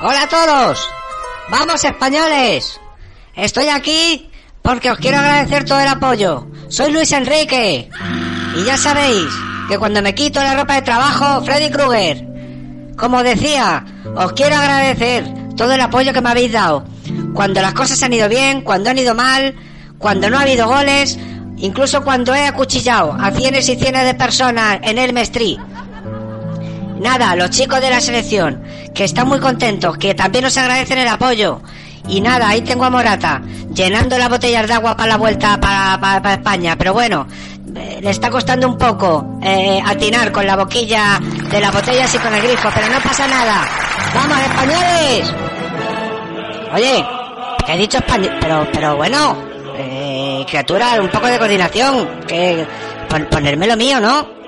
Hola a todos. Vamos españoles. Estoy aquí porque os quiero agradecer todo el apoyo. Soy Luis Enrique. Y ya sabéis que cuando me quito la ropa de trabajo, Freddy Krueger. Como decía, os quiero agradecer todo el apoyo que me habéis dado. Cuando las cosas han ido bien, cuando han ido mal, cuando no ha habido goles, incluso cuando he acuchillado a cienes y cienes de personas en el Mestrí. Nada, los chicos de la selección, que están muy contentos, que también nos agradecen el apoyo. Y nada, ahí tengo a Morata, llenando las botellas de agua para la vuelta para, para- España. Pero bueno, eh, le está costando un poco eh, atinar con la boquilla de las botellas y con el grifo, pero no pasa nada. ¡Vamos, españoles! Oye, que he dicho español, pero, pero bueno, eh, criatura, un poco de coordinación, que pon- ponerme lo mío, ¿no?